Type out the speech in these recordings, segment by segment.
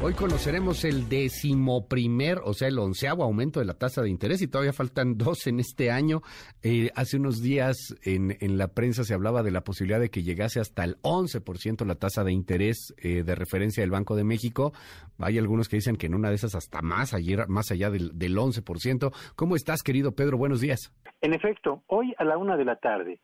Hoy conoceremos el decimoprimer, o sea, el onceavo aumento de la tasa de interés y todavía faltan dos en este año. Eh, hace unos días en, la prensa se hablaba de la posibilidad de que llegase hasta el 11% la tasa de interés eh, de referencia del Banco de México. Hay algunos que dicen que en una de esas hasta más, ayer, más allá del, del 11%. ¿Cómo estás, querido Pedro? Buenos días. En efecto, hoy a la una de la tarde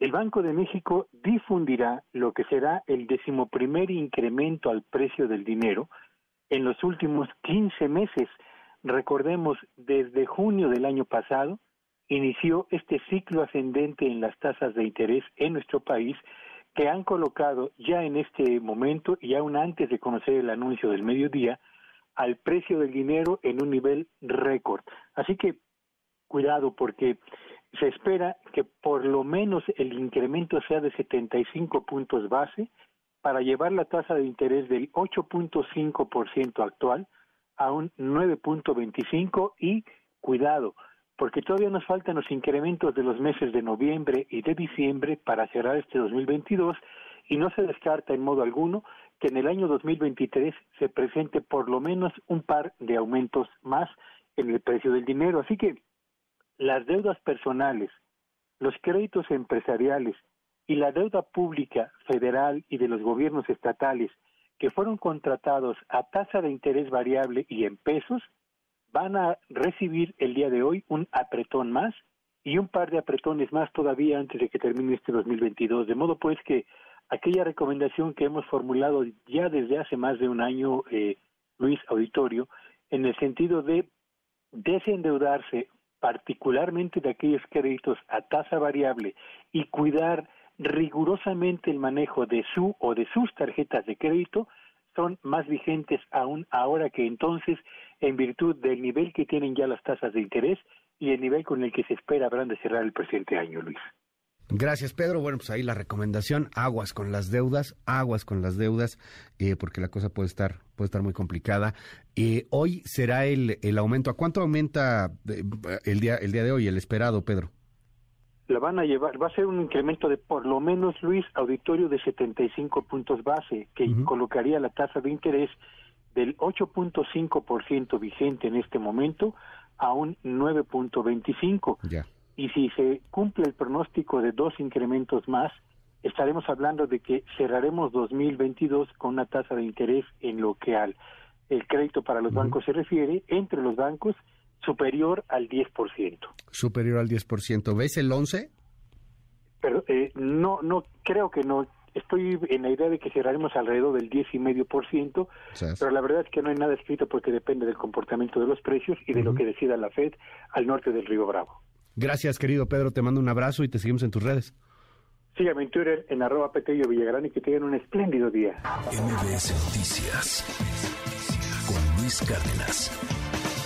el Banco de México difundirá lo que será el decimoprimer incremento al precio del dinero en los últimos 15 meses. Recordemos, desde junio del año pasado, inició este ciclo ascendente en las tasas de interés en nuestro país que han colocado ya en este momento y aún antes de conocer el anuncio del mediodía al precio del dinero en un nivel récord. Así que cuidado porque se espera que por lo menos el incremento sea de 75 puntos base para llevar la tasa de interés del 8.5% actual a un 9.25 y cuidado, porque todavía nos faltan los incrementos de los meses de noviembre y de diciembre para cerrar este 2022 y no se descarta en modo alguno que en el año 2023 se presente por lo menos un par de aumentos más en el precio del dinero. Así que las deudas personales, los créditos empresariales y la deuda pública federal y de los gobiernos estatales que fueron contratados a tasa de interés variable y en pesos van a recibir el día de hoy un apretón más y un par de apretones más todavía antes de que termine este 2022. De modo pues que aquella recomendación que hemos formulado ya desde hace más de un año, eh, Luis Auditorio, en el sentido de desendeudarse particularmente de aquellos créditos a tasa variable y cuidar rigurosamente el manejo de su o de sus tarjetas de crédito son más vigentes aún ahora que entonces en virtud del nivel que tienen ya las tasas de interés y el nivel con el que se espera habrán de cerrar el presente año, Luis. Gracias, Pedro. Bueno, pues ahí la recomendación, aguas con las deudas, aguas con las deudas, eh, porque la cosa puede estar, puede estar muy complicada. Eh, hoy será el, el aumento. ¿A cuánto aumenta eh, el día, el día de hoy, el esperado, Pedro? La van a llevar, va a ser un incremento de por lo menos, Luis, auditorio de 75 puntos base, que colocaría la tasa de interés del 8.5% vigente en este momento a un 9.25. Y si se cumple el pronóstico de dos incrementos más, estaremos hablando de que cerraremos 2022 con una tasa de interés en lo que al el crédito para los bancos se refiere, entre los bancos superior al 10%. Superior al 10%. ¿Ves el 11? Pero eh, no, no, creo que no. Estoy en la idea de que cerraremos alrededor del 10,5%, pero la verdad es que no hay nada escrito porque depende del comportamiento de los precios y de lo que decida la Fed al norte del Río Bravo. Gracias, querido Pedro. Te mando un abrazo y te seguimos en tus redes. Síganme en Twitter en arroba Petello Villagrán y que tengan un espléndido día. MBS Noticias con Luis Cárdenas.